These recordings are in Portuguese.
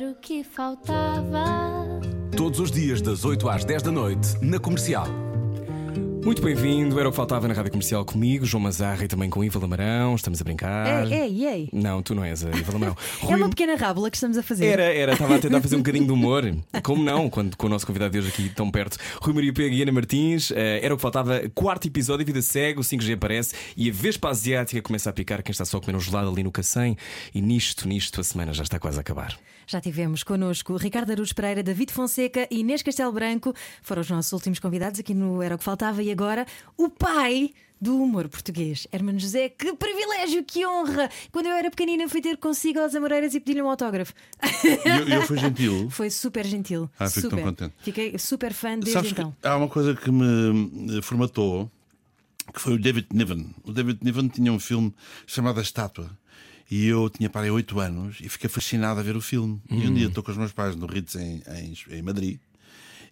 Era o que faltava. Todos os dias, das 8 às 10 da noite, na comercial. Muito bem-vindo, era o que faltava na Rádio Comercial comigo, João Mazarra e também com Iva Lamarão. Estamos a brincar. Ei, ei, ei. Não, tu não és a Iva Lamarão. É Rui- uma pequena rábula que estamos a fazer. Era, era, estava a tentar fazer um bocadinho de humor. Como não, quando com o nosso convidado de hoje aqui tão perto, Rui Maria Pega e Ana Martins. eh, era o que faltava, quarto episódio, a vida segue, o 5G aparece e a Vespa Asiática começa a picar quem está só a comer um gelado ali no Cacém. E nisto, nisto, a semana já está quase a acabar. Já tivemos connosco Ricardo Aruz Pereira, David Fonseca e Inês Castelo Branco. Foram os nossos últimos convidados aqui no Era o que Faltava. E agora, o pai do humor português, Hermano José. Que privilégio, que honra! Quando eu era pequenina, fui ter consigo aos Amoreiras e pedi-lhe um autógrafo. E eu, eu fui gentil. Foi super gentil. Ah, fico tão super. contente. Fiquei super fã desde Sabes que então. há uma coisa que me eh, formatou que foi o David Niven. O David Niven tinha um filme chamado A Estátua. E eu tinha para aí 8 anos e fiquei fascinado a ver o filme. E um dia estou com os meus pais no Ritz em, em, em Madrid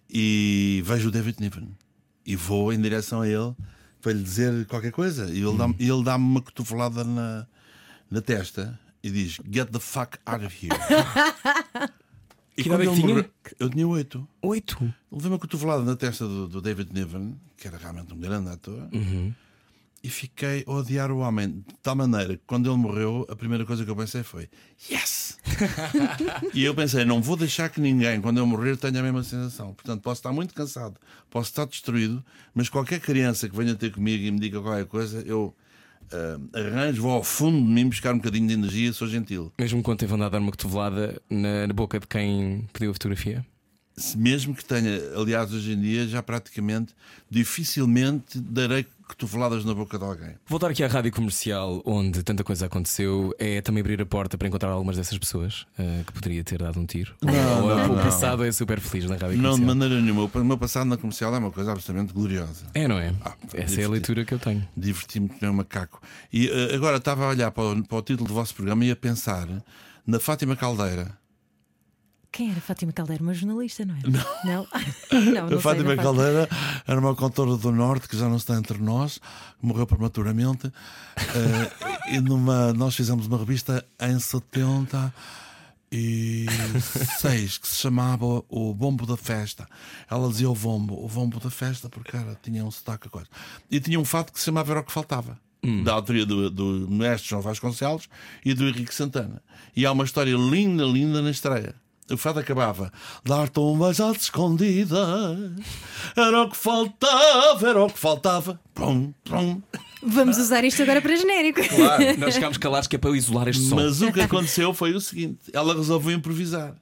e vejo o David Niven. E vou em direção a ele para lhe dizer qualquer coisa. E ele dá-me ele dá uma cotovelada na, na testa e diz: Get the fuck out of here. e Que é quando que ele tinha? morreu- Eu tinha 8. Oito. Levei uma cotovelada na testa do, do David Niven, que era realmente um grande ator, e fiquei a odiar o homem de tal maneira que quando ele morreu, a primeira coisa que eu pensei foi Yes! e eu pensei, não vou deixar que ninguém, quando eu morrer, tenha a mesma sensação. Portanto, posso estar muito cansado, posso estar destruído, mas qualquer criança que venha ter comigo e me diga qualquer coisa, eu ah, arranjo, vou ao fundo de mim buscar um bocadinho de energia, sou gentil. Mesmo quando teve andado a dar uma cotovelada na, na boca de quem pediu a fotografia. Mesmo que tenha, aliás, hoje em dia, já praticamente dificilmente darei cotoveladas na boca de alguém. Voltar aqui à rádio comercial, onde tanta coisa aconteceu, é também abrir a porta para encontrar algumas dessas pessoas eh, que poderia ter dado um tiro. Não, Ou, não, o não. passado é super feliz na rádio Não, de comercial. maneira nenhuma. O meu passado na comercial é uma coisa absolutamente gloriosa. É, não é? Ah, Essa é a leitura que eu tenho. Diverti-me que nem um macaco. E eh, agora estava a olhar para o, para o título do vosso programa e a pensar na Fátima Caldeira. Quem era Fátima Caldeira? Uma jornalista, não era? Não. Não, não, não a sei, Fátima não faço- Caldeira era uma cantora do Norte que já não está entre nós, morreu prematuramente. Eh, e numa, nós fizemos uma revista em 70 e seis que se chamava O Bombo da Festa. Ela dizia o bombo, o bombo da festa, porque era, tinha um sotaque a coisa. E tinha um fato que se chamava Era o que Faltava. Da autoria do, do mestre João Vasconcelos e do Henrique Santana. E há uma história linda, linda na estreia. O fado acabava Dar-te umas às escondidas Era o que faltava, era o que faltava Pum, pum. Vamos usar isto agora para genérico. Claro, nós ficámos calados que é para eu isolar este som. Mas o que aconteceu foi o seguinte: ela resolveu improvisar.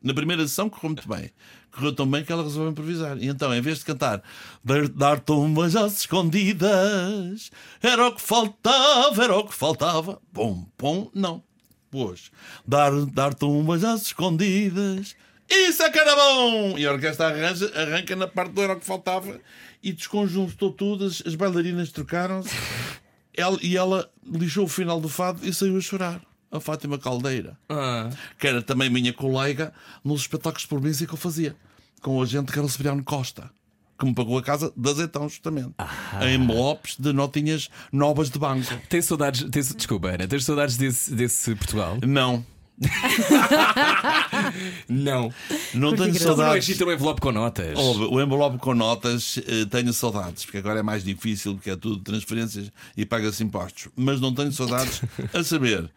Na primeira sessão correu muito bem. Correu tão bem que ela resolveu improvisar. E então, em vez de cantar Dar- Dar-te umas às escondidas, era o que faltava, era o que faltava. Pum, pum, não. Pois, dar, dar-te umas às escondidas. Isso é que era bom! E a orquestra arranja, arranca na parte do era o que faltava e desconjuntou tudo, as, as bailarinas trocaram-se ela, e ela lixou o final do fado e saiu a chorar. A Fátima Caldeira, Ah. que era também minha colega nos espetáculos de província que eu fazia, com o agente Carlos Cipriano Costa, que me pagou a casa de azeitão, justamente, em envelopes de notinhas novas de banco. Tens saudades, tens, desculpa, Ana, tens saudades desse, desse Portugal? Não, Não. não tenho. Não é saudades. ter um envelope com notas. Ouve, o envelope com notas eh, tenho saudades, porque agora é mais difícil, porque é tudo transferências e paga-se impostos. Mas não tenho saudades a saber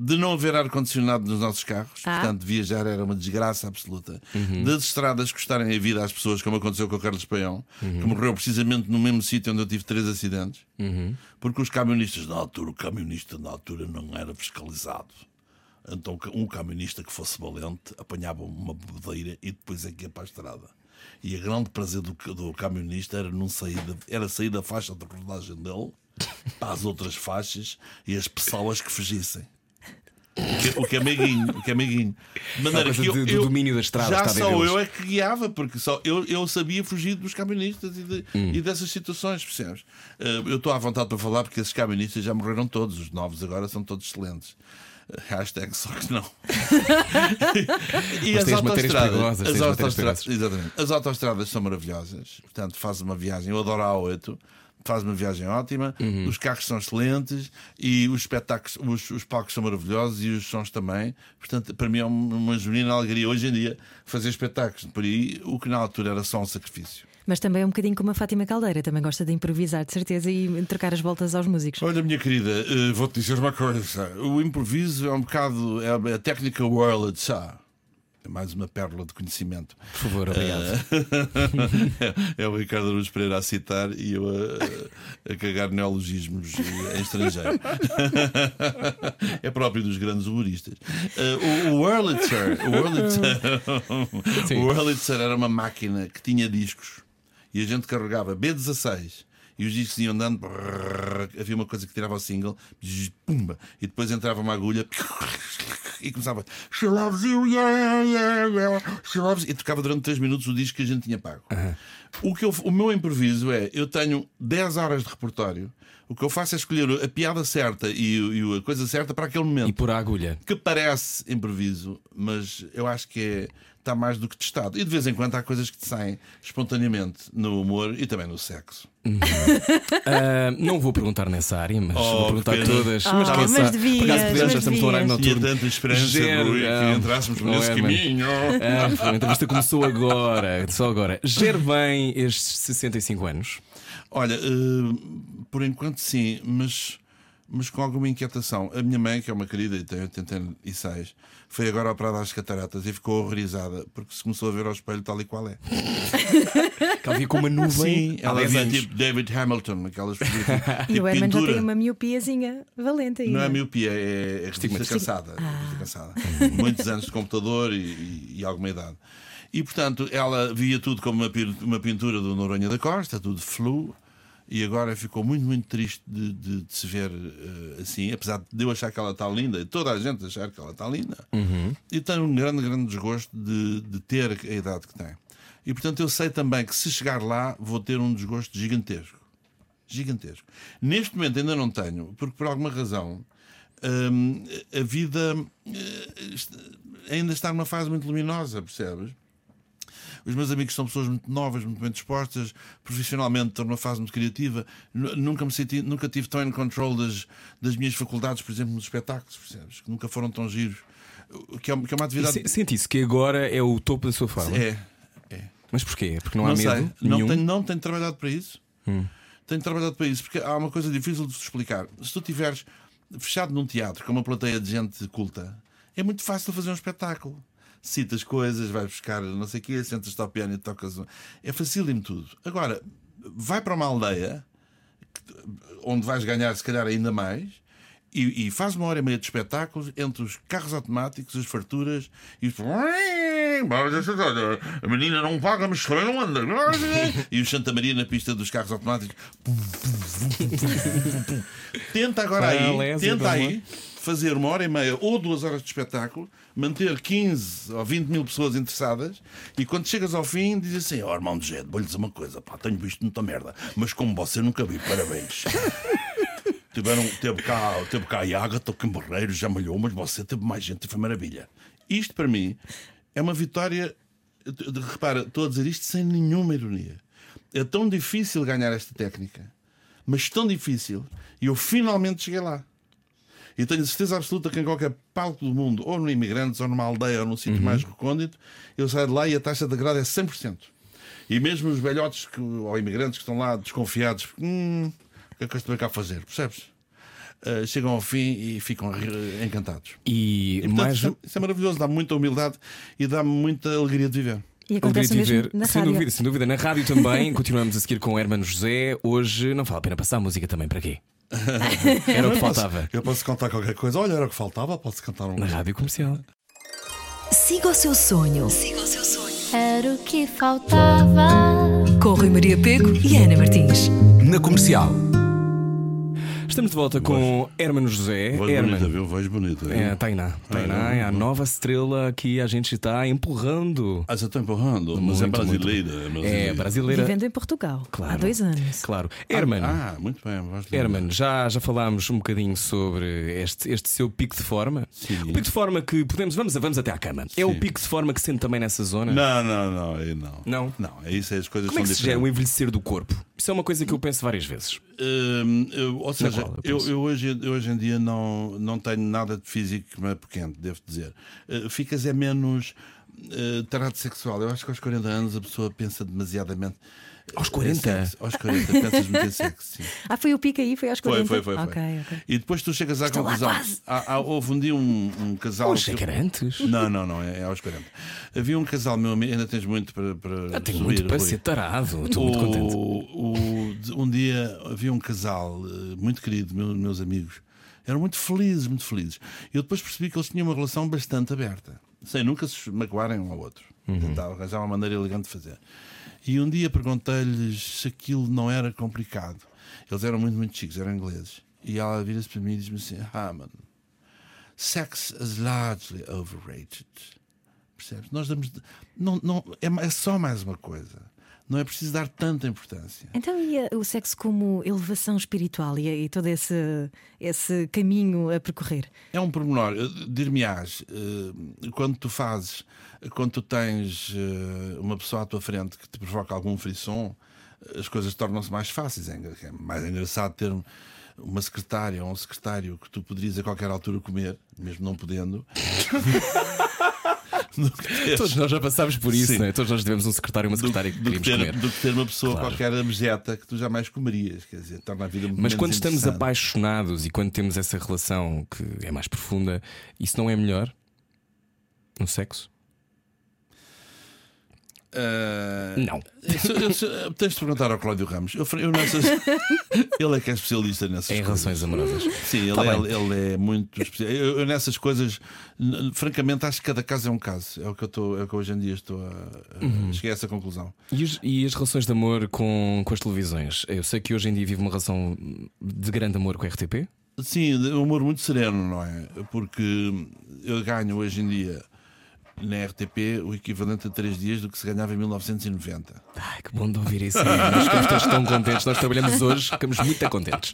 de não haver ar-condicionado nos nossos carros, Ah. portanto, viajar era uma desgraça absoluta. Das estradas custarem a vida às pessoas, como aconteceu com o Carlos Paião, que morreu precisamente no mesmo sítio onde eu tive três acidentes, porque os camionistas, na altura, o camionista na altura não era fiscalizado. Então, um camionista que fosse valente apanhava uma bebedeira e depois é que ia para a estrada. E o grande prazer do, do camionista era, não sair da, era sair da faixa de rodagem dele para as outras faixas e as pessoas que fugissem. O que, é meiguinho, o que é meiguinho. De maneira que eu, de- eu- domínio da estrada, Já só deles. eu é que guiava, porque só eu, eu sabia fugir dos camionistas e, de- Hum. e dessas situações, percebes? Eh, eu estou à vontade para falar porque esses camionistas já morreram todos, os novos agora são todos excelentes. Eh, Hashtag só que não. e Mas as matérias autoestradas, perigosas. exatamente. As autoestradas são maravilhosas. Portanto, faz uma viagem. Eu adoro a A8. Faz uma viagem ótima, os carros são excelentes e os espetáculos, os, os palcos são maravilhosos e os sons também. Portanto, para mim é uma genuína alegria hoje em dia fazer espetáculos. Por aí, o que na altura era só um sacrifício. Mas também é um bocadinho como a Fátima Caldeira, também gosta de improvisar, de certeza, e trocar as voltas aos músicos. Olha, minha querida, eh, vou-te dizer uma coisa. O improviso é um bocado. É a técnica Whirled Shaw. É mais uma pérola de conhecimento. Por favor, obrigado. é, é o Ricardo Aruz Pereira a citar e eu a, a cagar neologismos em estrangeiro. é próprio dos grandes humoristas. Uh, o, Wurlitzer, o Wurlitzer, o Wurlitzer era uma máquina que tinha discos e a gente carregava B16 e os discos iam andando. brrr, havia uma coisa que tirava o single, pumba, e depois entrava uma agulha e começava She loves you, yeah, yeah, yeah. She loves you", e tocava durante 3 minutos o disco que a gente tinha pago. O, que eu- o meu improviso é: eu tenho 10 horas de repertório, o que eu faço é escolher a piada certa e, e a coisa certa para aquele momento E por a agulha. que parece improviso, mas eu acho que é, está mais do que testado. E de vez em quando há coisas que te saem espontaneamente no humor e também no sexo. Ah, não vou perguntar nessa área, mas Oh, vou perguntar que pena. todas. Oh, mas mas sabe? devias, Por acaso podemos, mas já estamos no horário devias. Tinha noturno. tanta esperança, Rui, que ah, entrássemos por não esse é, caminho. Ah, a entrevista começou agora, só agora. Gere bem estes 65 anos. Olha, eh, por enquanto sim, mas, mas com alguma inquietação. A minha mãe, que é uma querida e tem 86, foi agora operada às cataratas e ficou horrorizada porque se começou a ver ao espelho tal e qual é. Que ela via com uma nuvem Sim, ela 10 via tipo David Hamilton, aquelas fotografias. E tipo o Herman já tem uma miopiazinha valente aí. Não é miopia, é, é revista cansada. revista cansada. Muitos anos de computador e, e- e alguma idade. E portanto, ela via tudo como uma, uma pintura do Noronha da Costa, tudo flu. E agora ficou muito, muito triste de, de- de se ver eh, assim, apesar de eu achar que ela está linda, e toda a gente achar que ela está linda. E tenho um grande, grande desgosto de, de ter a idade que tem. E portanto, eu sei também que se chegar lá, vou ter um desgosto gigantesco gigantesco. Neste momento ainda não tenho, porque por alguma razão hum, a vida eh, ainda está numa fase muito luminosa, percebes? Os meus amigos são pessoas muito novas, muito bem dispostas, profissionalmente estão numa fase muito criativa. Nu- Nunca me senti, nunca tive tão em control das, das minhas faculdades, por exemplo, nos espetáculos, percebes? Que nunca foram tão giros. Que é, que é uma atividade. se- Sente isso, que agora é o topo da sua forma. É, é. Mas porquê? Porque não há Não medo sei, não nenhum. tenho, não tenho trabalhado para isso. Tenho trabalhado para isso, porque há uma coisa difícil de explicar. Se tu estiveres fechado num teatro com uma plateia de gente culta, é muito fácil fazer um espetáculo. Citas coisas, vais buscar não sei o quê, sentas-te ao piano e tocas. É facílimo tudo. Agora, vai para uma aldeia onde vais ganhar, se calhar, ainda mais. E, e faz uma hora e meia de espetáculos entre os carros automáticos, as farturas e os. A menina não paga, mas também não anda. E o Santa Maria na pista dos carros automáticos. Tenta agora aí, lésia, tenta aí fazer uma hora e meia ou duas horas de espetáculo, manter 15 ou 20 mil pessoas interessadas e quando chegas ao fim diz assim: Ó irmão de Jed, vou-lhe dizer uma coisa, pá, tenho visto muita merda, mas como você nunca vi, parabéns. Tiveram, teve, cá, teve cá a Ágata, o Cambarreiro, já malhou, mas você teve mais gente, foi maravilha. Isto para mim é uma vitória. Repara, estou a dizer isto sem nenhuma ironia. É tão difícil ganhar esta técnica, mas tão difícil, e eu finalmente cheguei lá. E tenho certeza absoluta que em qualquer palco do mundo, ou no Imigrantes, ou numa aldeia, ou num sítio mais recôndito, eu saio de lá e a taxa de agrado é 100%. E mesmo os velhotes que, ou imigrantes que estão lá desconfiados, hum, o que é que eu estou cá a fazer? Percebes? Ah, chegam ao fim e ficam eh, encantados. E, E, portanto, mais isso, é, isso é maravilhoso, dá-me muita humildade e dá-me muita alegria de viver. E acontece de mesmo viver, na sem rádio. dúvida, sem dúvida. Na rádio também, continuamos a seguir com o Hermano José. Hoje não vale a pena passar a música também para quê? Era o que faltava. Eu posso contar qualquer coisa. Olha, era o que faltava, posso cantar um. Na rádio comercial. Siga o seu sonho. Era o que faltava. Com Rui Maria Pego e Ana Martins. Na comercial. Estamos de volta com Hermano José. Voz Herman. bonita, viu? Voz bonita. É, Tainá. Tainá é a nova estrela que a gente está empurrando. Ah, já estou empurrando, mas é Muito, muito. brasileira. É, brasileira. brasileira. Vivendo em Portugal Claro. há dois anos. Claro. Herman. Ah, muito bem. voz linda. Herman, já, já falámos um bocadinho sobre este, este seu pico de forma. Sim. O pico de forma que podemos. Vamos, vamos até à cama. É o Sim. pico de forma que sente também nessa zona? Não, não, não, não. Não? Não, é isso, é as coisas Como é que são se gera o envelhecer do corpo? Isso é uma coisa que eu penso várias vezes. Hum, eu- ou seja, qual eu eu, eu hoje, eu hoje em dia não, não tenho nada de físico que me apoquente, devo dizer. Uh, ficas é menos uh, tarado sexual. Eu acho que aos 40 anos a pessoa pensa demasiadamente. Aos em 40? sexo. Aos 40, pensas muito em sexo, sim. Ah, foi o pico aí, foi aos 40. Foi, foi, foi. foi. Ok, ok. E depois tu chegas à Estou conclusão. Há- há- houve um dia um, um casal. Poxa, que. Não, não, não, é, é aos 40. Havia um casal, meu amigo, ainda tens muito para. para Eu tenho subir, muito para Rui. ser tarado. Estou muito contente. O- um dia havia um casal eh, muito querido, meu- meus amigos. Eram muito felizes, muito felizes. Eu depois percebi que eles tinham uma relação bastante aberta, sem nunca se magoarem um ao outro. Tentavam arranjar uma maneira elegante de fazer. E um dia perguntei-lhes se aquilo não era complicado. Eles eram muito, muito chicos, eram ingleses. E ela vira-se para mim e diz-me assim: Ah, mano, sex is largely overrated. Percebes? Nós damos. Não, não, é, é só mais uma coisa. Não é preciso dar tanta importância. Então, e a- o sexo como elevação espiritual e, e todo esse, esse caminho a percorrer? É um pormenor. Dir-me-ás, eh, quando tu fazes, quando tu tens eh, uma pessoa à tua frente que te provoca algum frisson, eh, as coisas tornam-se mais fáceis. É é mais engraçado ter uma secretária ou um secretário que tu poderias a qualquer altura comer, mesmo não podendo. do Todos nós já passámos por isso, Sim. não é? Todos nós tivemos um secretário e uma do, secretária que do que queríamos ter, comer. do que ter uma pessoa Claro. qualquer abjeta que tu jamais comerias. Quer dizer, torna a vida muito Mas quando estamos apaixonados e quando temos essa relação que é mais profunda, isso não é melhor no sexo? Ah, Não. Isso- tens de perguntar ao Cláudio Ramos. Eu, eu nessas- ele é que é especialista nessas Em coisas. relações amorosas. Sim, ele, Tá é, ele é muito especial. Eu, eu nessas coisas, francamente, acho que cada caso é um caso. É o que eu, estou, é o que hoje em dia estou a, Uhum. cheguei a essa conclusão. E, os- e as relações de amor com, com as televisões? Eu sei que hoje em dia vive uma relação de grande amor com a RTP. Sim, um humor muito sereno, não é? Porque eu ganho hoje em dia na RTP o equivalente a três dias do que se ganhava em 1990. Ai, que bom de ouvir isso. Nós ficamos todos tão contentes. Nós trabalhamos hoje, ficamos muito contentes.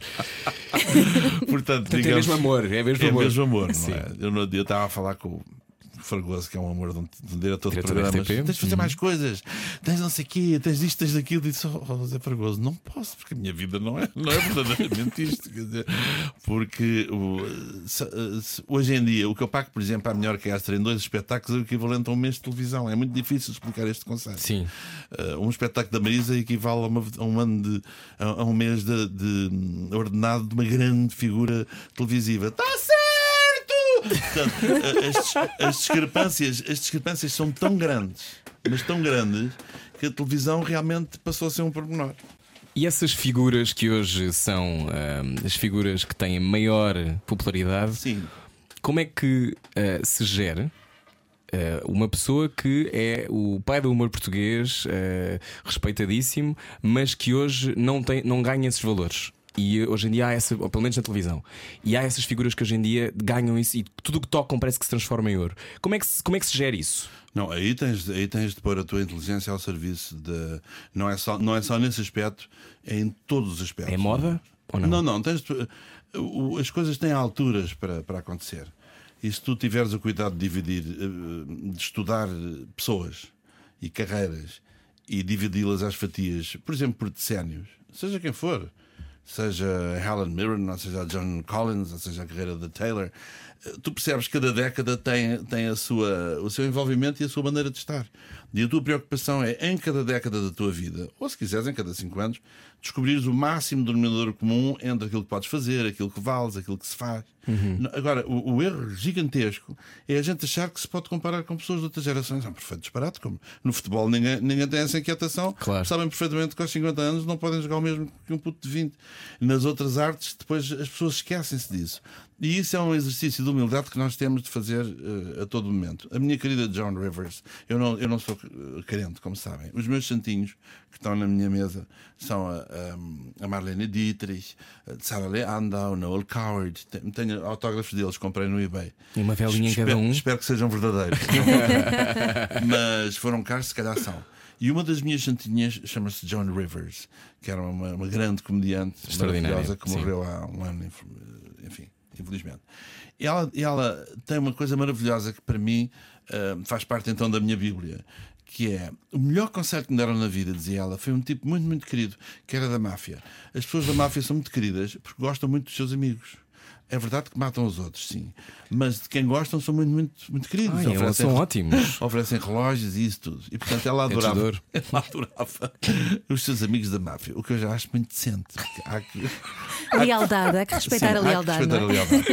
Portanto, Portanto, é digamos- mesmo amor. É mesmo É amor. mesmo amor, não é? Eu no outro dia estava a falar com Fragoso, que é um amor de um, diretor de programas. RTP. Tens de fazer mais coisas, tens não sei o quê, tens isto, tens daquilo. E disse, oh, oh, Zé Fragoso, não posso, porque a minha vida não é, não é verdadeiramente isto. Quer dizer, porque hoje em dia, o que eu pago, por exemplo, à minha orquestra em dois espetáculos é o equivalente a um mês de televisão. É muito difícil explicar este conceito. Sim. Uh, um espetáculo da Marisa equivale a, uma- a um ano de a, a um mês de, de, ordenado de uma grande figura televisiva. Está certo! Portanto, uh, as, as discrepâncias, as discrepâncias são tão grandes, mas tão grandes, que a televisão realmente passou a ser um pormenor. E essas figuras que hoje são ahm, as figuras que têm maior popularidade, Sim. como é que ah, se gera ah, uma pessoa que é o pai do humor português, ah, respeitadíssimo, mas que hoje não, tem, não ganha esses valores? E hoje em dia há essa, ou pelo menos na televisão, e há essas figuras que hoje em dia ganham isso e tudo o que tocam parece que se transforma em ouro. Como é que se, como é que se gera isso? Não, aí tens, aí tens de pôr a tua inteligência ao serviço de. Não é só, não é só nesse aspecto, é em todos os aspectos. É moda ou não? Não, não. Tens de- as coisas têm alturas para, para acontecer. E se tu tiveres o cuidado de dividir, eh, de estudar pessoas e carreiras e dividi-las às fatias, por exemplo, por decénios, seja quem for, seja Helen Mirren, ou seja John Collins, ou seja a carreira da Taylor, tu percebes que cada década tem, tem a sua, o seu envolvimento e a sua maneira de estar. E a tua preocupação é, em cada década da tua vida, ou se quiseres, em cada cinco anos, descobrires o máximo denominador comum entre aquilo que podes fazer, aquilo que vales, aquilo que se faz. Não- Agora, o, o erro gigantesco é a gente achar que se pode comparar com pessoas de outras gerações. É um perfeito disparate. Como no futebol ninguém, ninguém tem essa inquietação. Claro. Sabem perfeitamente que aos 50 anos não podem jogar o mesmo que um puto de 20. Nas outras artes, depois as pessoas esquecem-se disso. E isso é um exercício de humildade que nós temos de fazer eh, a todo momento. A minha querida John Rivers, eu não, eu não sou eh, carente, como sabem. Os meus santinhos que estão na minha mesa são a, a, a Marlene Dietrich, a Sarah Leandau, Noel Coward. Tenho, tenho autógrafos deles, comprei no eBay. E uma velinha em Espero- cada um. Espero que sejam verdadeiros. Mas foram caros, se calhar são. E uma das minhas santinhas chama-se John Rivers, que era uma, uma grande comediante maravilhosa que morreu há um ano, enfim, infelizmente. Ela, ela tem uma coisa maravilhosa que para mim ah, faz parte então da minha Bíblia. Que é o melhor conselho que me deram na vida, dizia ela. Foi um tipo muito, muito querido, que era da máfia. As pessoas da máfia são muito queridas porque gostam muito dos seus amigos. É verdade que matam os outros, sim. Mas de quem gostam são muito, muito, muito queridos. Ai, eles são ótimos. Oferecem relógios e isso tudo. E portanto ela adorava, tesouro. ela adorava os seus amigos da máfia. O que eu já acho muito decente. Há que, Lealdade, há que respeitar sim, a há que lealdade. respeitar não a é? lealdade.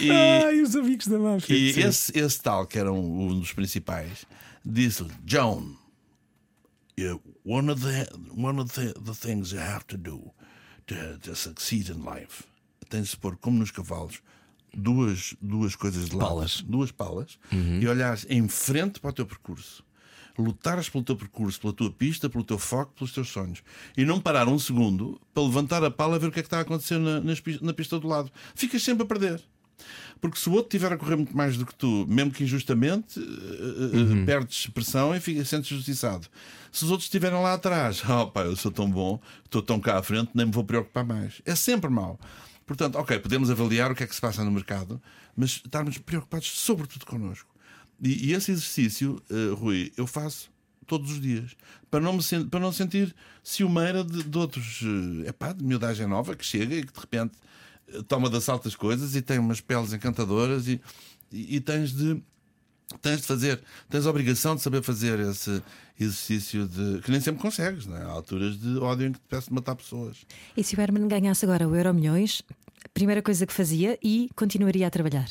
E, Ai, os amigos da máfia. e Sim. esse, esse tal, que era um, um dos principais, disse: John, you- one of, the, one of the, the things you have to do to, to succeed in life tens de pôr, como nos cavalos, duas, duas coisas de lado, Palas. duas palas, e olhares em frente para o teu percurso. Lutares pelo teu percurso, pela tua pista, pelo teu foco, pelos teus sonhos. E não parar um segundo para levantar a pala e ver o que é que está a acontecer na, nas na pista do lado. Ficas sempre a perder. Porque se o outro estiver a correr muito mais do que tu, mesmo que injustamente, eh, eh, perdes pressão e fica, sentes justiçado. Se os outros estiverem lá atrás, oh pá, eu sou tão bom, estou tão cá à frente, nem me vou preocupar mais. É sempre mau. Portanto, ok, podemos avaliar o que é que se passa no mercado, mas estarmos preocupados sobretudo connosco. E, e esse exercício, eh, Rui, eu faço todos os dias para não me para não sentir ciumeira de, de outros é pá, de miudagem nova que chega e que de repente eh, toma de assalto as coisas e tem umas peles encantadoras e, e, e tens de tens de fazer, tens a obrigação de saber fazer esse exercício de que nem sempre consegues, não é? Há alturas de ódio em que te peço de matar pessoas. E se o Herman ganhasse agora o Euro Milhões, a primeira coisa que fazia e continuaria a trabalhar.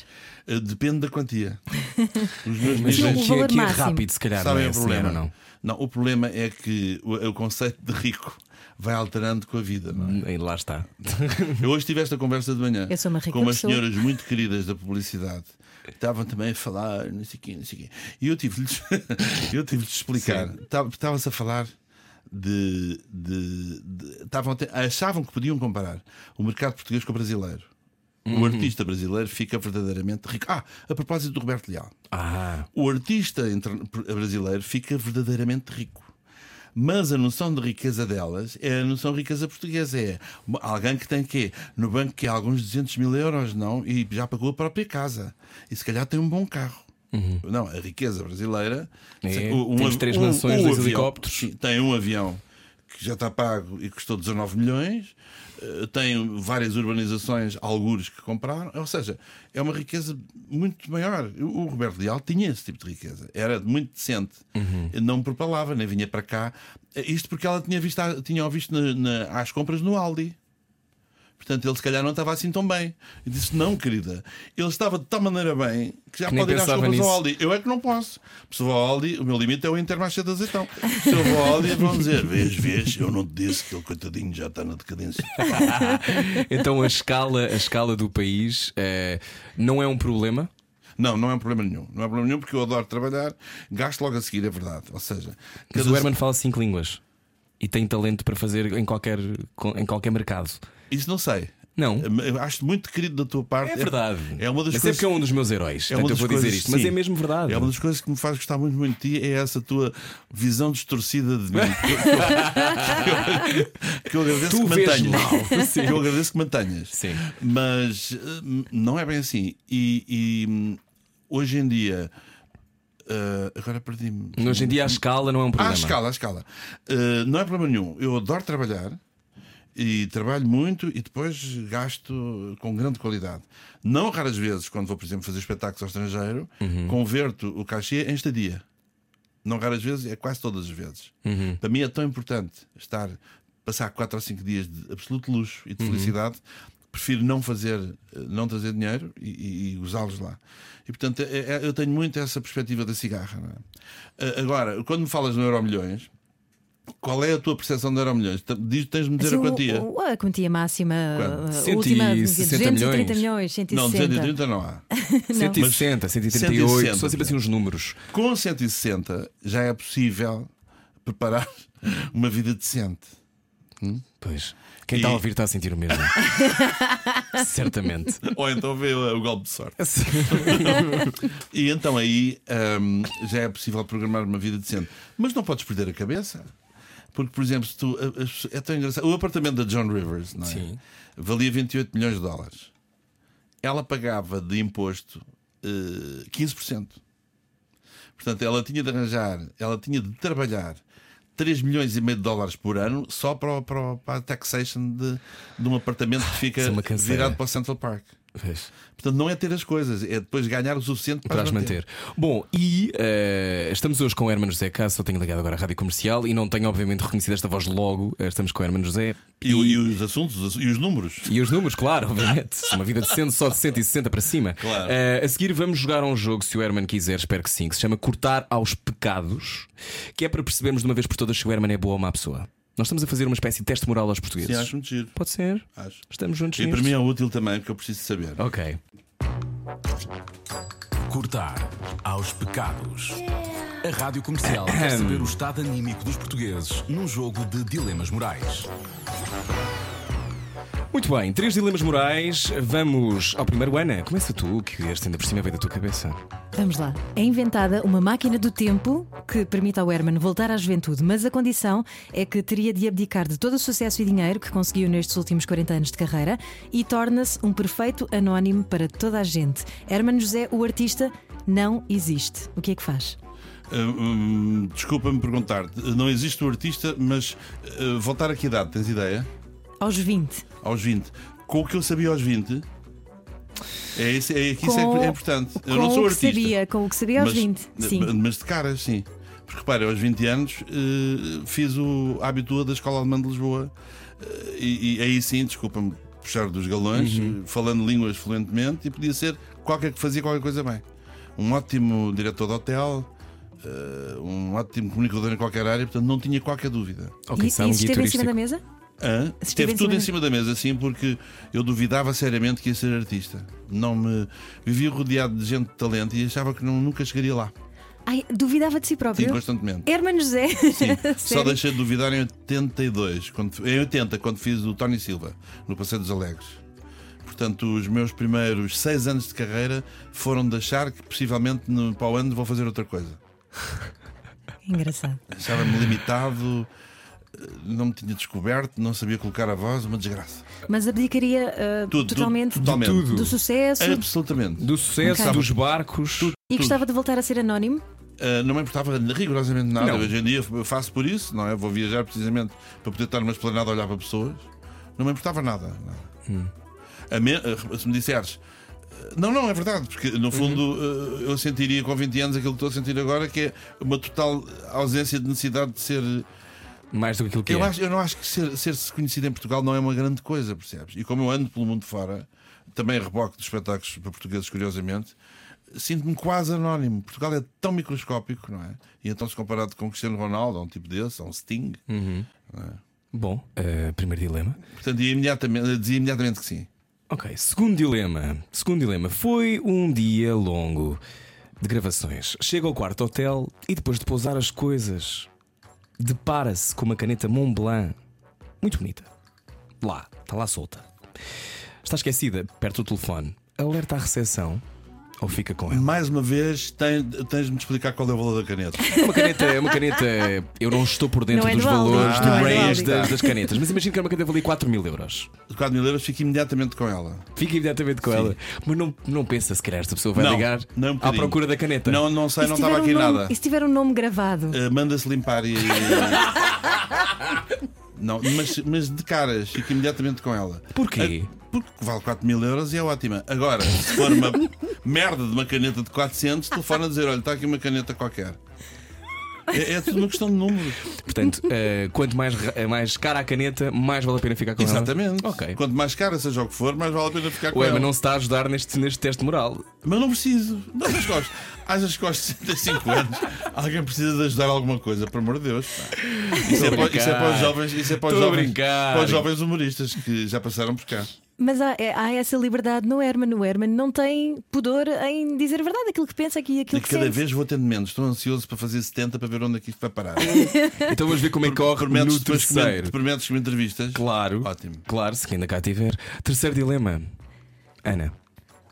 Eh, Depende da quantia. Os meus Mas Sim, níveis- o que, valor é máximo. rápido, se calhar, Sabem não é? o problema? não? Não, o problema é que o, o conceito de rico vai alterando com a vida, não é? E lá está. Eu hoje tive esta conversa de manhã Eu sou uma rica com umas pessoa. senhoras muito queridas da publicidade. Estavam também a falar, não sei o quê, não sei o quê. E eu tive-lhes eu tive de explicar. Estava- Estava-se a falar de. de, de- ter- achavam que podiam comparar o mercado português com o brasileiro. O artista brasileiro fica verdadeiramente rico. Ah, a propósito do Roberto Leal. Ah, O artista brasileiro fica verdadeiramente rico. Mas a noção de riqueza delas é a noção de riqueza portuguesa. É alguém que tem quê? No banco que há alguns 200 mil euros, não? E já pagou a própria casa. E se calhar tem um bom carro. Não, a riqueza brasileira. É, temos av- três mansões, dois avião- helicópteros. tem um avião que já está pago e custou 19 milhões. eh, Tem várias urbanizações, algures que compraram, ou seja, é uma riqueza muito maior. O Roberto Leal tinha esse tipo de riqueza, era muito decente, não propalava, nem vinha para cá. Eh, Isto porque ela tinha visto, tinha visto na- na- às compras no Aldi. Portanto, ele se calhar não estava assim tão bem. E disse: Não, querida, ele estava de tal maneira bem que já Que pode ir às compras nisso. ao Aldi. Eu é que não posso. Se vou ao Aldi, o meu limite é o Intermarché de azeitão. Se eu vou ao Aldi, vão dizer: Vês, vês, eu não te disse que ele, coitadinho, já está na decadência. então a escala, a escala do país eh, não é um problema. Não, não é um problema nenhum. Não é problema nenhum porque eu adoro trabalhar, gasto logo a seguir, é verdade. Ou seja, Mas o Herman fala cinco línguas e tem talento para fazer em qualquer, em qualquer mercado. Isso não sei. Não. Eu acho muito querido da tua parte. É verdade. É uma das Mas é coisas. porque é um dos meus heróis. É uma eu vou dizer coisas- isto, mas sim. é mesmo verdade. É uma das coisas que me faz gostar muito, muito de ti, é essa tua visão distorcida de mim. Que eu, que eu- que eu agradeço Tu que mantenhas. Que eu agradeço que mantenhas. Sim. Mas eh, não é bem assim. E, e, hoje em dia. eh, agora perdi-me. Hoje em dia a escala não é um Ah, problema. a escala, a escala. Uh, não é problema nenhum. Eu adoro trabalhar e trabalho muito e depois gasto com grande qualidade. Não raras vezes, quando vou, por exemplo, fazer espetáculos ao estrangeiro, Uhum. converto o cachê em estadia. Não raras vezes, é quase todas as vezes. Uhum. Para mim é tão importante estar, passar 4 ou 5 dias de absoluto luxo e de Uhum. felicidade. Prefiro não fazer, não trazer dinheiro e, e, usá-los lá. E portanto, é- é- eu tenho muito essa perspectiva da cigarra. é? Agora, quando me falas no Euro Milhões, qual é a tua percepção do Euro Milhões? Diz- Tens-me dizer Assim, a quantia? o- o- a quantia máxima, Quanto? última, 160 230 milhões? milhões, 160. Não, 230 não há. 160, 138, 160, são sempre assim uns números. Com 160 já é possível preparar uma vida decente. Pois. Quem E- está a ouvir está a sentir o mesmo. Certamente. Ou então vê o, o golpe de sorte. E então aí hum, já é possível programar uma vida decente. Mas não podes perder a cabeça. Porque, por exemplo, se tu, é tão engraçado. O apartamento da John Rivers não é? Sim. valia 28 milhões de dólares. Ela pagava de imposto eh, 15%. Portanto, ela tinha de arranjar, ela tinha de trabalhar 3 milhões e meio de dólares por ano só para, para, para a taxation de, de um apartamento que fica é virado para o Central Park. Portanto, não é ter as coisas, é depois ganhar o suficiente para, Para as manter. Bom, e eh, estamos hoje com o Hermano José Caso, só tenho ligado agora à rádio comercial e não tenho, obviamente, reconhecido esta voz logo. Eh, Estamos com o Hermano José. E, o- e os assuntos os assu- e os números. E os números, claro, obviamente. Uma vida de 100, só de 160 para cima. Claro. Eh, a seguir vamos jogar um jogo, se o Herman quiser, espero que sim, que se chama Cortar aos Pecados, que é para percebermos de uma vez por todas se o Herman é boa ou má pessoa. Nós estamos a fazer uma espécie de teste moral aos portugueses. Sim, acho muito giro. Pode ser? Acho. Estamos juntos E para nisto? mim é útil também, porque eu preciso saber. Ok. Cortar aos pecados. A Rádio Comercial quer saber o estado anímico dos portugueses num jogo de dilemas morais. Muito bem, três dilemas morais. Vamos ao primeiro, Ana. Começa tu, que este ainda por cima veio da tua cabeça. Vamos lá. É inventada uma máquina do tempo que permite ao Herman voltar à juventude, mas a condição é que teria de abdicar de todo o sucesso e dinheiro que conseguiu nestes últimos 40 anos de carreira e torna-se um perfeito anónimo para toda a gente. Herman José, o artista, não existe. O que é que faz? Uh, hum, Desculpa-me perguntar, não existe o artista, mas uh, voltar a que idade? Tens ideia? Aos 20. Aos 20. Com o que eu sabia aos 20. É isso, é, que isso é, Com- é importante. Eu com não sou o que artista. sabia, com o que sabia aos mas, 20. Sim. Mas de caras, sim. Porque repara, aos 20 anos eh, fiz o hábito da Escola Alemã de Lisboa eh, e, e aí sim, desculpa-me puxar dos galões, Uhum. eh, falando línguas fluentemente e podia ser qualquer que fazia qualquer coisa bem. Um ótimo diretor de hotel, eh, um ótimo comunicador em qualquer área, portanto não tinha qualquer dúvida. Ok, e, isso guia esteve em cima da mesa? Se Teve tudo em cima da mesa, sim, porque eu duvidava seriamente que ia ser artista. Não me vivia rodeado de gente de talento e achava que não, nunca chegaria lá. Ai, duvidava de si Sim, próprio. constantemente. Herman José. Sim, só deixei de duvidar em 82, quando, em 80, quando fiz o Tony Silva, no Passeio dos Alegres. Portanto, os meus primeiros seis anos de carreira foram de achar que possivelmente no, para o ano vou fazer outra coisa. Engraçado. Achava-me limitado, não me tinha descoberto, não sabia colocar a voz, uma desgraça. Mas abdicaria ah, Tudo, totalmente tudo, totalmente. tudo. do sucesso Absolutamente. Do sucesso, Ok. dos barcos. e gostava de voltar a ser anónimo? Uh, não me importava rigorosamente nada. Não. Hoje em dia eu faço por isso, não é? Vou viajar precisamente para poder estar numa esplanada a olhar para pessoas. Não me importava nada. nada. A me- uh, se me disseres. uh, Não, não, é verdade, porque no fundo uh, eu sentiria com 20 anos aquilo que estou a sentir agora, que é uma total ausência de necessidade de ser. Mais do que aquilo que Eu, é. acho, eu não acho que ser- ser-se conhecido em Portugal não é uma grande coisa, percebes? E como eu ando pelo mundo fora, também reboque dos espetáculos para portugueses, curiosamente, sinto-me quase anónimo. Portugal é tão microscópico, não é? E então, se comparado com Cristiano Ronaldo, a um tipo desse, a um Sting, Bom, eh, primeiro dilema. portanto, ia imediatamente, dizia imediatamente que sim. Ok, segundo dilema. Segundo dilema. Foi um dia longo de gravações. Chega ao quarto hotel e depois de pousar as coisas, depara-se com uma caneta Mont Blanc muito bonita. Lá, está lá solta. Está esquecida, perto do telefone. Alerta à recepção ou fica com ela? Mais uma vez, tem- tens de me explicar qual é o valor da caneta. É uma caneta, é uma caneta. Eu não estou por dentro Não é dos valores, do não é do range das, das canetas, mas imagino que era uma caneta valia 4 mil euros. De 4 mil euros, fico imediatamente com ela. Fica imediatamente com Sim. ela. Mas não, não pensa se calhar esta pessoa vai Não, ligar não um à bocadinho. procura da caneta. Não, não sei, não estava aqui um nome- nada. E se tiver um nome gravado? Uh, Manda-se limpar e. Não, mas, mas de caras, fico imediatamente com ela. Porquê? Uh, Porque vale 4 mil euros e é ótima. Agora, se for uma merda de uma caneta de 400, telefona a dizer: olha, está aqui uma caneta qualquer. É, é tudo uma questão de números. Portanto, eh, quanto mais, ra- mais cara a caneta, mais vale a pena ficar com Exatamente. ela. Ok. Quanto mais cara seja o que for, mais vale a pena ficar com O ela. Emma não se está a ajudar neste, neste teste moral. Mas não preciso. Não, mas gosto. Achas que aos 65 anos alguém precisa de ajudar alguma coisa, por amor de Deus. Isso, é para, isso é para os jovens, isso é para os jovens, para os jovens humoristas que já passaram por cá. Mas há, é- há essa liberdade no Herman. O Herman não tem pudor em dizer a verdade, aquilo que pensa aqui e aquilo E que cada sente. vez vou tendo menos. Estou ansioso para fazer 70 para ver onde é que isto vai parar. Então vamos ver como é que corre Prometes no terceiro. prometes que me entrevistas? Claro. Ótimo. Claro, se ainda cá tiver. Terceiro dilema. Ana.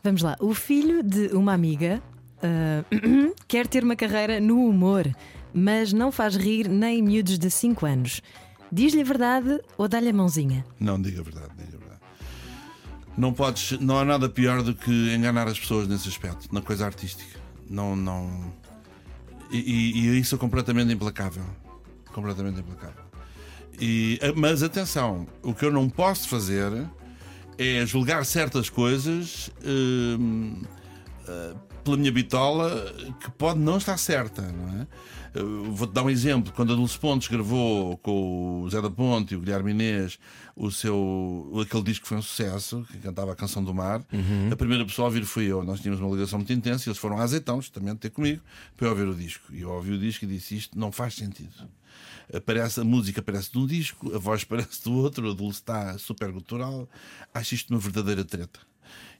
Vamos lá. O filho de uma amiga ah, quer ter uma carreira no humor, mas não faz rir nem miúdos de 5 anos. Diz-lhe a verdade ou dá-lhe a mãozinha? Não, diga a verdade, diga a verdade. Não podes, não há nada pior do que enganar as pessoas nesse aspecto, na coisa artística. Não, não. E, e, isso é completamente implacável. Completamente implacável. E, eh, mas atenção, o que eu não posso fazer é julgar certas coisas hum, pela minha bitola que pode não estar certa, não é? Vou-te dar um exemplo. Quando a Dulce Pontes gravou com o Zé da Ponte e o Guilherme Inês o seu, aquele disco que foi um sucesso, que cantava a Canção do Mar, a primeira pessoa a ouvir fui eu. Nós tínhamos uma ligação muito intensa e eles foram a Azeitão, justamente ter comigo, para eu ouvir o disco. E eu ouvi o disco e disse: Isto não faz sentido. Aparece, a música parece de um disco, a voz parece do outro, a Dulce está super gutural. Acho isto uma verdadeira treta.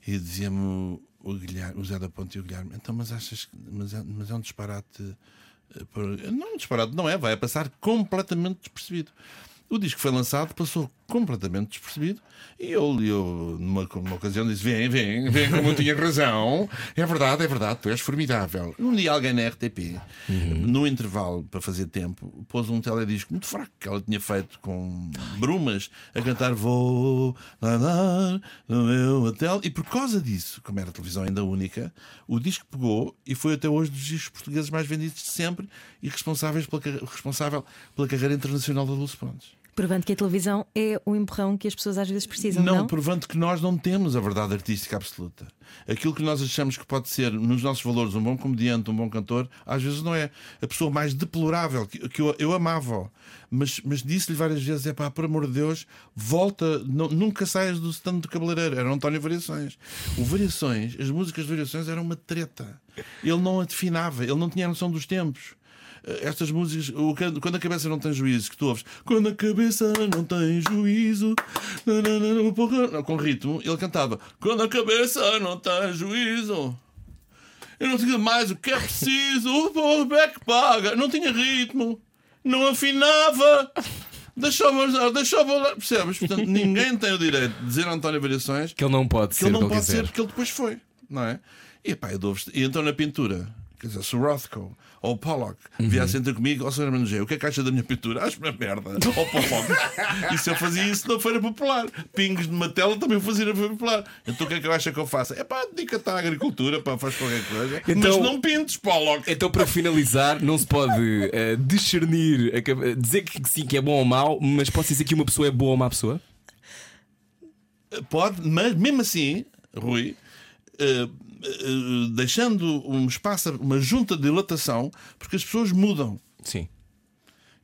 E dizia-me o, Guilherme, o Zé da Ponte e o Guilherme: Então, mas achas que. Mas é, mas é um disparate. Não disparate, não é, vai passar completamente despercebido. O disco foi lançado, passou completamente despercebido e eu, eu numa, numa ocasião, disse: Vem, vem, vem, como eu tinha razão. É verdade, é verdade, tu és formidável. Um dia alguém na RTP, no intervalo para fazer tempo, pôs um teledisco muito fraco que ela tinha feito com brumas a cantar Vou andar no meu hotel. E por causa disso, como era a televisão ainda única, o disco pegou e foi até hoje dos discos portugueses mais vendidos de sempre e responsáveis pela, responsável pela carreira internacional da Dulce Pontes. Provando que a televisão é o empurrão que as pessoas às vezes precisam, não? Não, provando que nós não temos a verdade artística absoluta. Aquilo que nós achamos que pode ser, nos nossos valores, um bom comediante, um bom cantor, às vezes não é. A pessoa mais deplorável, que, que eu, eu amava, mas, mas disse-lhe várias vezes: é pá, por amor de Deus, volta, não- nunca saias do stand do cabeleireiro. Era António Variações. O Variações, as músicas de Variações eram uma treta. Ele não afinava, ele não tinha noção dos tempos. Eh, Estas músicas, quando a cabeça não tem juízo, que tu ouves, quando a cabeça não tem juízo, com ritmo, ele cantava, quando a cabeça não tem juízo, eu não tinha mais o que é preciso, o povo é que paga, não tinha ritmo, não afinava. Deixava, deixava, percebes? Portanto, ninguém tem o direito de dizer a António Variações Que ele não pode que ser ele não pode ser porque ele depois foi, não é? E, pá, eu dou e então na pintura, quer dizer, se o Rothko ou o Pollock Uhum. viessem ter comigo, ó Sr. Hermano G, o que é que acha da minha pintura? Acho uma merda. Ou Pollock. e se eu fazia isso na Feira Popular? Pingos numa tela também fazia na Feira Popular. Então o que é que eu acho que eu faço? É pá, dedica-te à agricultura, pá, faz qualquer coisa. Então- Mas não pintes, Pollock. Então, para finalizar, não se pode eh, discernir, aca- dizer que sim, que é bom ou mau, mas pode dizer que uma pessoa é boa ou má pessoa? Pode, mas mesmo assim, Rui, eh, eh, deixando um espaço, uma junta de dilatação, porque as pessoas mudam. Sim.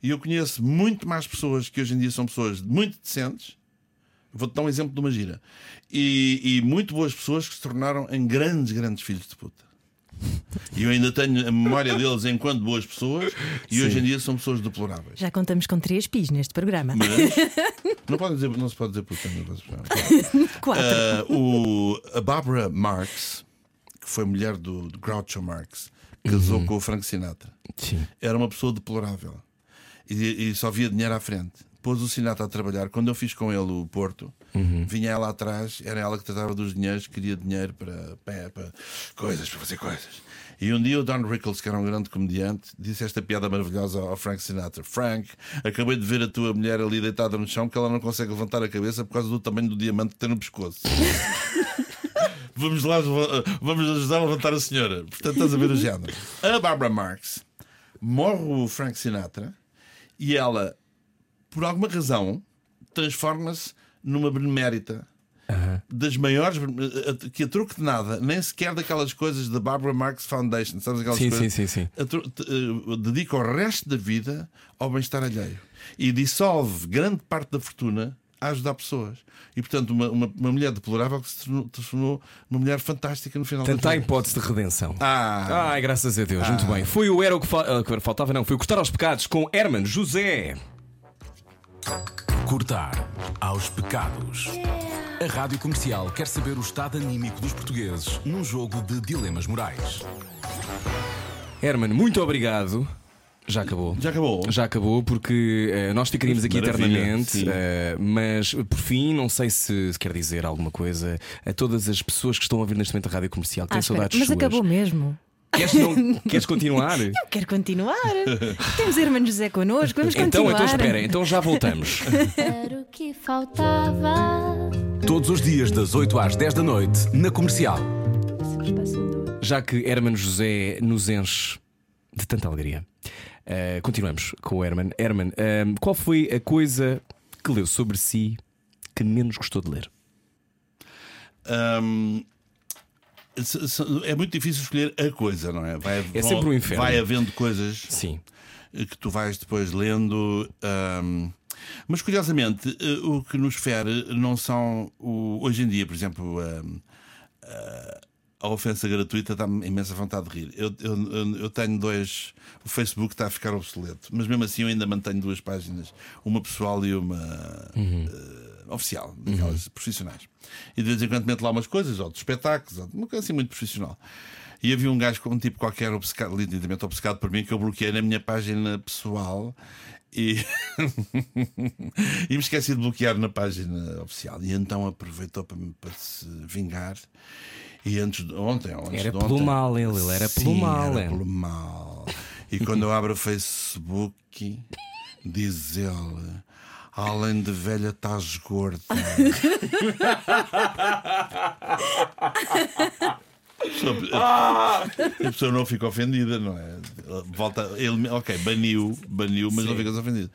E eu conheço muito mais pessoas que hoje em dia são pessoas muito decentes. Vou-te dar um exemplo de uma gira. E, e muito boas pessoas que se tornaram em grandes, grandes filhos de puta. E eu ainda tenho a memória deles enquanto boas pessoas e hoje em dia são pessoas deploráveis. Já contamos com três pis neste programa. Mas não, pode dizer, não se pode dizer puta. Não pode dizer. Quatro. Ah, o, a Barbara Marx, foi mulher do, do Groucho Marx, casou com o Frank Sinatra. Sim. Era uma pessoa deplorável e, e só via dinheiro à frente. Pôs o Sinatra a trabalhar. Quando eu fiz com ele o Porto, vinha ela atrás, era ela que tratava dos dinheiros, queria dinheiro para, para, para coisas, para fazer coisas. E um dia o Don Rickles, que era um grande comediante, disse esta piada maravilhosa ao Frank Sinatra: Frank, acabei de ver a tua mulher ali deitada no chão que ela não consegue levantar a cabeça por causa do tamanho do diamante que tem no pescoço. Vamos lá, vamos ajudar a levantar a senhora. Portanto, estás a ver o género. A Barbara Marx morre o Frank Sinatra e ela, por alguma razão, transforma-se numa benemérita. Das maiores, que a truque de nada, nem sequer daquelas coisas da Barbara Marx Foundation, sabes aquelas Sim, coisas? sim, sim, sim. Eh, dedica o resto da vida ao bem-estar alheio e dissolve grande parte da fortuna a ajudar pessoas. E portanto, uma, uma, uma mulher deplorável que se tornou, numa mulher fantástica no final das há hipótese de redenção. Ah, Ai, graças a Deus, muito bem. Foi o Era o que, fa- ah, que faltava, não, foi o Cortar aos Pecados com Herman José. Cortar aos pecados. A Rádio Comercial quer saber o estado anímico dos portugueses num jogo de dilemas morais. Herman, muito obrigado. Já acabou. já acabou. Já acabou porque eh, nós ficaríamos aqui Maravilha, eternamente, eh, mas por fim, não sei se se quer dizer alguma coisa a todas as pessoas que estão a ouvir neste momento a rádio comercial, que Ah, têm espera, saudades mas suas. acabou mesmo. Queres, não- queres continuar? Quero continuar. Temos Hermano José connosco, vamos Então, continuar. então espera, então já voltamos. Era o que faltava. Todos os dias, das 8 às 10 da noite, na Comercial. Já que Hermano José nos enche de tanta alegria. Uh, continuamos com o Herman. Herman, uh, qual foi a coisa que leu sobre si que menos gostou de ler? Se- se- é muito difícil escolher a coisa, não é? Vai, É sempre um inferno. Vai havendo coisas Sim. que tu vais depois lendo. hum, mas curiosamente, eh, o que nos fere não são. O, hoje em dia, por exemplo, a, a ofensa gratuita dá-me imensa vontade de rir. Eu, eu, eu- tenho dois. O Facebook está a ficar obsoleto, mas mesmo assim eu ainda mantenho duas páginas, uma pessoal e uma. eh, oficial, daquelas profissionais. E de vez em quando meto lá umas coisas, ou de espetáculos, ou de uma coisa assim muito profissional. E havia um gajo com um tipo qualquer obcecado, lindamente obcecado por mim, que eu bloqueei na minha página pessoal e, e me esqueci de bloquear na página oficial. E então aproveitou para, para se vingar. E antes de ontem, ou antes Era de pelo ontem- mal ele, ele era pelo Sim, mal, Era pelo mal. E quando eu abro o Facebook, diz ele. Além de velha, estás gorda. A pessoa não fica ofendida, não é? Volta, ele, ok, baniu, baniu, mas não ficas ofendido.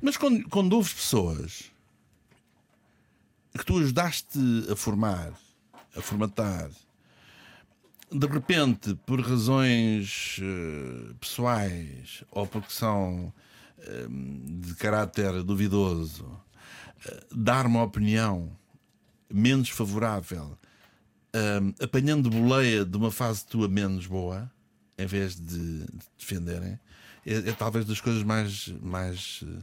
Mas quando, quando ouves pessoas que tu ajudaste a formar, a formatar, de repente, por razões eh, pessoais ou porque são eh, de caráter duvidoso, eh, dar uma opinião menos favorável, eh, apanhando boleia de uma fase tua menos boa, em vez de, de defenderem, é, é talvez das coisas mais, mais eh,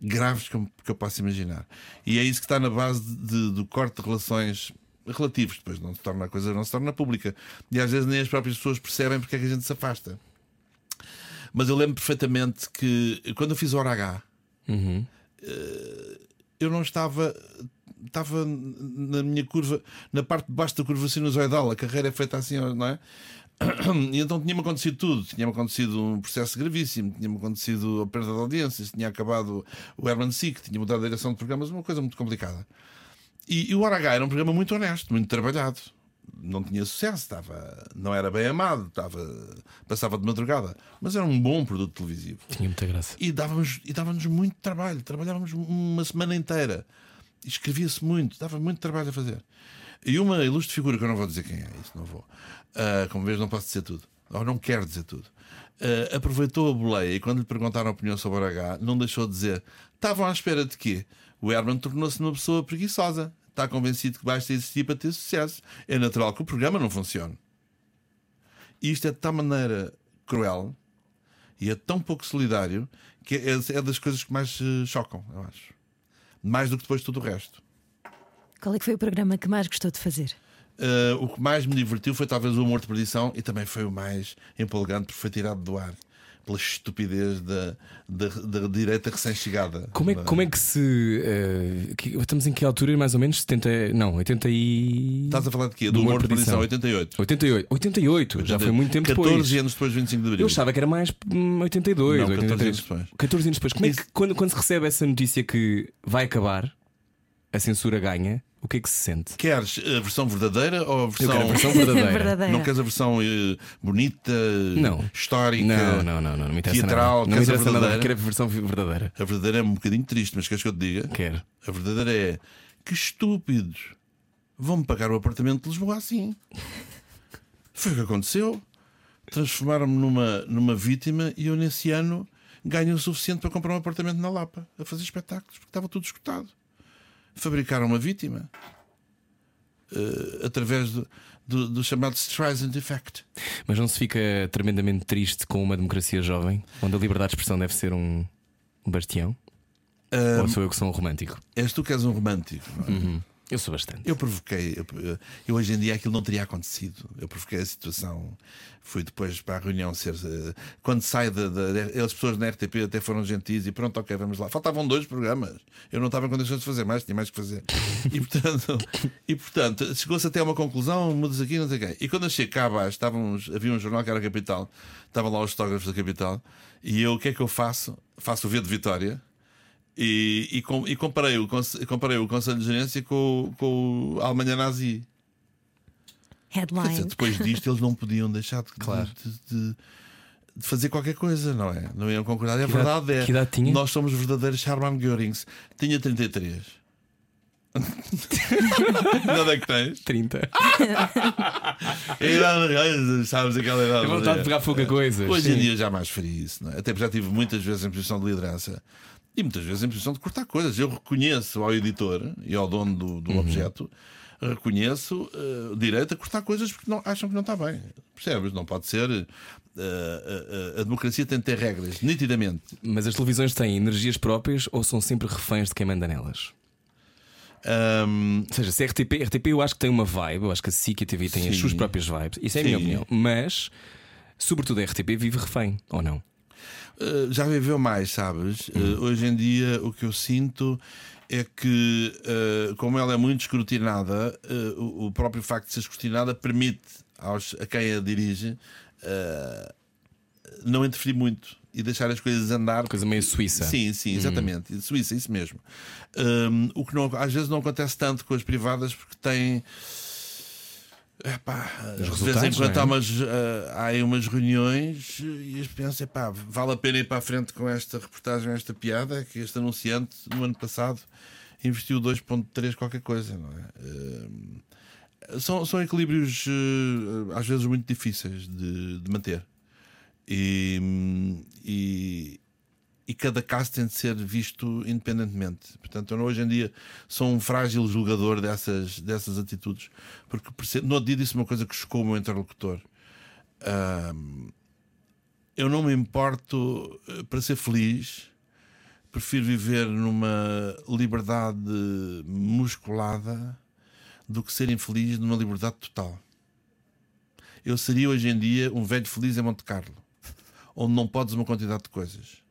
graves que eu, que eu posso imaginar. E é isso que está na base de- do corte de relações relativos. Depois não se torna a coisa, não se torna pública. E às vezes nem as próprias pessoas percebem porque é que a gente se afasta. Mas eu lembro perfeitamente que quando eu fiz o hora H, eh, eu não estava. Estava na minha curva, na parte de baixo da curva sinusoidal, a carreira é feita assim, não é? E então tinha-me acontecido tudo. Tinha-me acontecido um processo gravíssimo, tinha-me acontecido a perda de audiências, tinha acabado o Herman Sick, tinha mudado a direção de programas, uma coisa muito complicada. E, e o Hora H era um programa muito honesto, muito trabalhado. Não tinha sucesso, estava, não era bem amado, estava, passava de madrugada, mas era um bom produto televisivo. Tinha muita graça. E dava-nos e dava-nos muito trabalho, trabalhávamos uma semana inteira. Escrevia-se muito, dava muito trabalho a fazer. E uma ilustre figura, que eu não vou dizer quem é, isso não vou. Ah, como vês, não posso dizer tudo. Ou não quero dizer tudo. Ah, aproveitou a boleia e quando lhe perguntaram a opinião sobre o H, não deixou de dizer: estavam à espera de quê? O Herman tornou-se uma pessoa preguiçosa. Está convencido que basta existir para ter sucesso. É natural que o programa não funcione. E isto é de tal maneira cruel e é tão pouco solidário que é, é das coisas que mais eh, chocam, eu acho. Mais do que depois tudo o resto. Qual é que foi o programa que mais gostou de fazer? Eh, o que mais me divertiu foi talvez o humor de perdição e também foi o mais empolgante porque foi tirado do ar pela estupidez da, da, da direita recém-chegada. Como é, Da- como é que se. eh, que- estamos em que altura, mais ou menos? 70. Não, 80 e. Estás a falar de quê? Do, Do humor de perdição, perdição. 88. 88. 88, já foi muito tempo 14 depois. anos depois, 25 de abril. Eu achava que era mais hum, 82, Não, 14 83. anos depois. 14 anos depois. Como é que, Isso- quando, quando se recebe essa notícia que vai acabar, a censura ganha, o que é que se sente? Queres a versão verdadeira ou a Eu versão. quero a versão verdadeira. Verdadeira. Não queres a versão eh, bonita, Não. histórica? Não, não, não, não, não me interessa Teatral, nada. Não me queres a interessa nada, verdadeira? quero a versão verdadeira. A verdadeira é um bocadinho triste, mas queres que eu te diga? Quero. A verdadeira é que estúpidos vão-me pagar o apartamento de Lisboa assim. Foi o que aconteceu. Transformaram-me numa, numa vítima e eu, nesse ano, ganho o suficiente para comprar um apartamento na Lapa a fazer espetáculos, porque estava tudo escutado. Fabricaram uma vítima eh, através do, do, do chamado Streisand Effect. Mas não se fica tremendamente triste com uma democracia jovem, onde a liberdade de expressão deve ser um, um bastião? Ou sou eu que sou um romântico? És tu que és um romântico. não é? Eu sou bastante. Eu provoquei, eu, eu hoje em dia aquilo não teria acontecido. Eu provoquei a situação. Fui depois para a reunião ser. eh, Quando sai da. as pessoas na RTP até foram gentis e pronto, ok, vamos lá. Faltavam dois programas. Eu não estava em condições de fazer mais, tinha mais que fazer. E portanto, e, portanto chegou-se até a uma conclusão, mudas aqui, não sei quem. E quando eu cheguei cá abaixo, havia um jornal que era a Capital, estavam lá os fotógrafos da Capital, e eu o que é que eu faço? Faço o V de Vitória. E, e, com- e comparei, o, comparei o Conselho de Gerência com, o- com a Alemanha nazi. Quer dizer, Headline. depois disto eles não podiam deixar de, Claro. de- de- de fazer qualquer coisa, não é? Não iam concordar. E a Que idade- verdade é que idade tinha? nós somos verdadeiros Charman Görings. Tinha 33. Que idade é que tens? 30. É a idade, sabes aquela idade. É vontade de pegar pouca coisa. Hoje em dia já mais faria isso, não é? Até porque já tive muitas vezes em posição de liderança e muitas vezes em posição de cortar coisas. Eu reconheço ao editor e ao dono do, Uhum. do objeto, reconheço eh, o direito a cortar coisas porque não, acham que não está bem. Percebes? Não pode ser. eh, eh, a democracia tem de ter regras, nitidamente. Mas as televisões têm energias próprias ou são sempre reféns de quem manda nelas? Ahm, Ou seja, se a RTP, RTP eu acho que tem uma vibe, eu acho que a SIC e a TV têm as Sim. suas próprias vibes, isso é a minha Sim. opinião. Mas, sobretudo, a RTP vive refém, ou não? Uh, já viveu mais, sabes? Uh, hoje em dia o que eu sinto é que, uh, como ela é muito escrutinada, o, o próprio facto de ser escrutinada permite aos, a quem a dirige não interferir muito e deixar as coisas andar. Coisa meio suíça. Sim, sim, exatamente. Suíça, isso mesmo. Um, o que não, às vezes não acontece tanto com as privadas porque têm. Epá, de vez em quando é? há, umas, ah, há aí umas reuniões e as pensam, epá, vale a pena ir para a frente com esta reportagem, esta piada, que este anunciante no ano passado investiu 2.3 qualquer coisa, não é? Ah, são, são equilíbrios ah, às vezes muito difíceis de, de manter. E, e, e cada caso tem de ser visto independentemente. Portanto, eu hoje em dia sou um frágil julgador dessas, dessas atitudes, porque no outro dia disse uma coisa que chocou o meu interlocutor. Ahm, eu não me importo eh, para ser feliz, prefiro viver numa liberdade musculada do que ser infeliz numa liberdade total. Eu seria hoje em dia um velho feliz em Monte Carlo, onde não podes uma quantidade de coisas.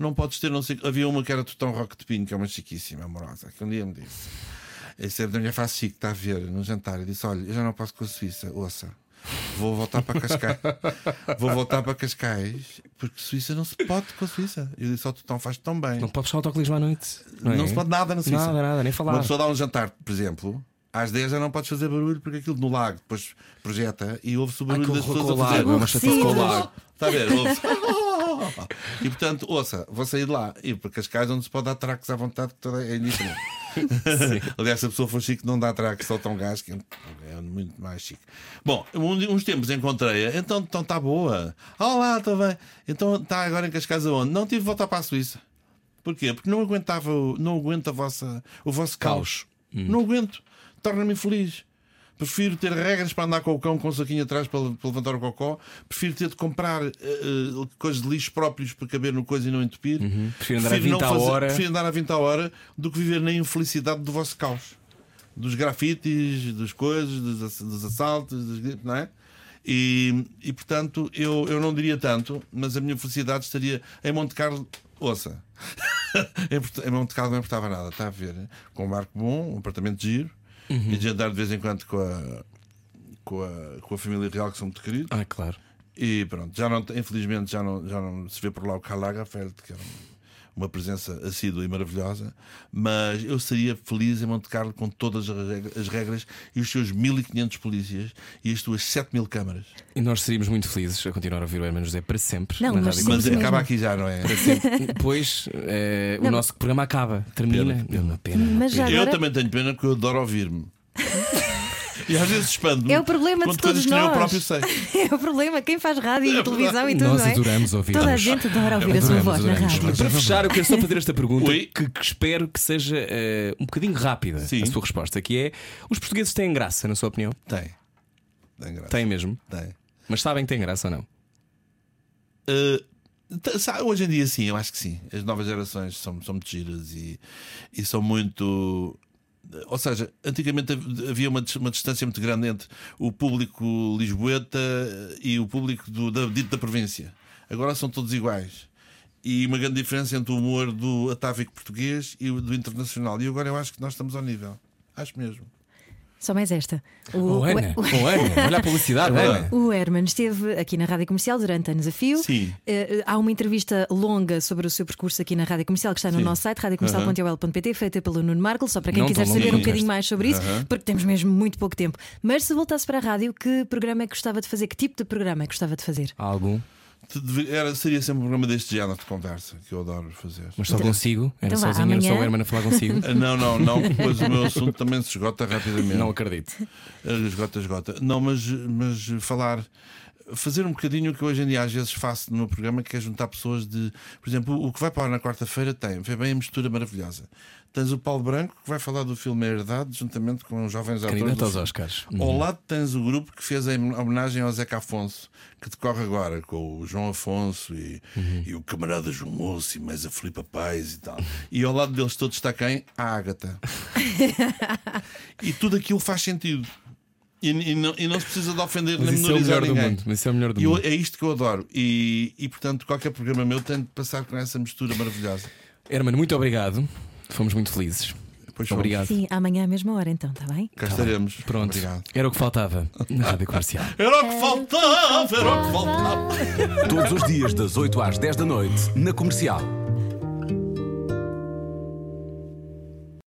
Não podes ter, não sei. Havia uma que era Tutão Rock de Pinho, que é uma chiquíssima, amorosa, que um dia me disse. Esse era da minha face chique, está a ver, no jantar. Eu disse: Olha, eu já não posso com a Suíça, ouça. Vou voltar para Cascais. Vou voltar para Cascais, porque Suíça não se pode com a Suíça. Eu disse: Ó, Tutão, faz tão bem. Não pode puxar o autocolismo à noite. Não, Não é? se pode nada na Suíça. Nada, nada, nem falar. Uma pessoa dá um jantar, por exemplo, às 10 já não podes fazer barulho porque aquilo no lago depois projeta e ouve-se o barulho com- das pessoas a fazer. lago, é uma chatice com o lago. Está a ver? Ouve-se. E portanto, ouça, vou sair de lá e para Cascais onde se pode dar tracos à vontade, que toda é indiferente. Aliás, se a pessoa for chique, não dá tracos, só tão gás, que é muito mais chique. Bom, uns tempos encontrei-a, então está então tá boa. Olá, está bem. Então está agora em Cascais aonde? Não tive de voltar para a Suíça. Porquê? Porque não aguentava, não aguento a vossa, o vosso caos. Não aguento. Torna-me infeliz. Prefiro ter regras para andar com o cão com o saquinho atrás para, para levantar o cocó. Prefiro ter de comprar eh, coisas de lixo próprios para caber no coisa e não entupir. Prefiro andar a 20 não à hora. Prefiro andar a 20 à hora do que viver na infelicidade do vosso caos. Dos grafites, das coisas, dos, dos assaltos, dos, não é? E, e portanto, eu, eu não diria tanto, mas a minha felicidade estaria em Monte Carlo. Ouça, em Monte Carlo não importava nada, está a ver? Com um barco bom, um apartamento de giro, e de andar de vez em quando com a, com a, com a família real, que são muito queridos. Ah, claro. E pronto, já não, infelizmente já não, já não se vê por lá o Karl Lagerfeld, que era um- uma presença assídua e maravilhosa, mas eu seria feliz em Monte Carlo com todas as regras, as regras e os seus 1500 polícias e as suas 7000 câmaras. E nós seríamos muito felizes a continuar a ouvir o Hermano José para sempre. Não, mas mesmo. acaba aqui já, não é? Para sempre. Depois eh, o nosso programa acaba, termina. Pena, pena. Uma pena. pena. Eu agora- também tenho pena porque eu adoro ouvir-me. E às vezes expando-me. É o problema de todos nem eu nós. próprio sei. É o problema, quem faz rádio e televisão e tudo, Nós é? adoramos ouvir-nos. Toda a gente adora ouvir a sua Adoramos, voz na rádio. Para fechar, eu quero só fazer esta pergunta que, que espero que seja eh, um bocadinho rápida Sim. a sua resposta, que é os portugueses têm graça, na sua opinião? Tem. Tem graça. Têm mesmo. Tem. Mas sabem que têm graça ou não? Uh, hoje em dia, sim, eu acho que sim. As novas gerações são, são muito giras e, e são muito. Ou seja, antigamente hav- havia uma, uma distância muito grande entre o público lisboeta e o público do, da, da província. Agora são todos iguais. E uma grande diferença entre o humor do atávico português e o do internacional. E agora eu acho que nós estamos ao nível. Acho mesmo. Só mais esta. O, Oh, Ana, o- oh, Ana, olha a publicidade, É Ana. O Herman esteve aqui na Rádio Comercial durante anos a fio. Sim. Eh, há uma entrevista longa sobre o seu percurso aqui na Rádio Comercial que está no Sim. nosso site, radiocomercial.ol.pt, feita pelo Nuno Marco, só para quem Não quiser saber um bocadinho mais sobre isso, porque temos mesmo muito pouco tempo. Mas se voltasse para a rádio, que programa é que gostava de fazer? Que tipo de programa é que gostava de fazer? Há algum? Era, seria sempre um programa deste género de conversa que eu adoro fazer. Mas só consigo? Era Então sozinho, era só o Herman a falar consigo? Não, não, não, depois o meu assunto também se esgota rapidamente. Não acredito. Ah, Esgota, esgota. Não, mas, mas falar. Fazer um bocadinho o que hoje em dia às vezes faço no meu programa, que é juntar pessoas de. Por exemplo, o que vai para lá na quarta-feira tem, vê bem a mistura maravilhosa. Tens o Paulo Branco, que vai falar do filme A Herdade, juntamente com os jovens atores. Candidato aos. Oscars. Ao lado tens o grupo que fez a homenagem ao Zeca Afonso, que decorre agora com o João Afonso e, e o camarada João Moço e mais a Filipa Paz e tal. E ao lado deles todos está quem? A Ágata. e tudo aquilo faz sentido. E, e não, e não se precisa de ofender Mas nem é menorizar do ninguém. mundo. Mas isso é o melhor do E eu- mundo. é isto que eu adoro. E, e portanto, qualquer programa meu tem de passar com essa mistura maravilhosa. Herman, muito obrigado. Fomos muito felizes. Somos. Obrigado. Sim, amanhã à mesma hora, então, está bem? Cá estaremos. Pronto. Obrigado. Era o que faltava na rádio comercial. Era o que faltava, era o que faltava. Todos os dias, das 8 às 10 da noite, na comercial.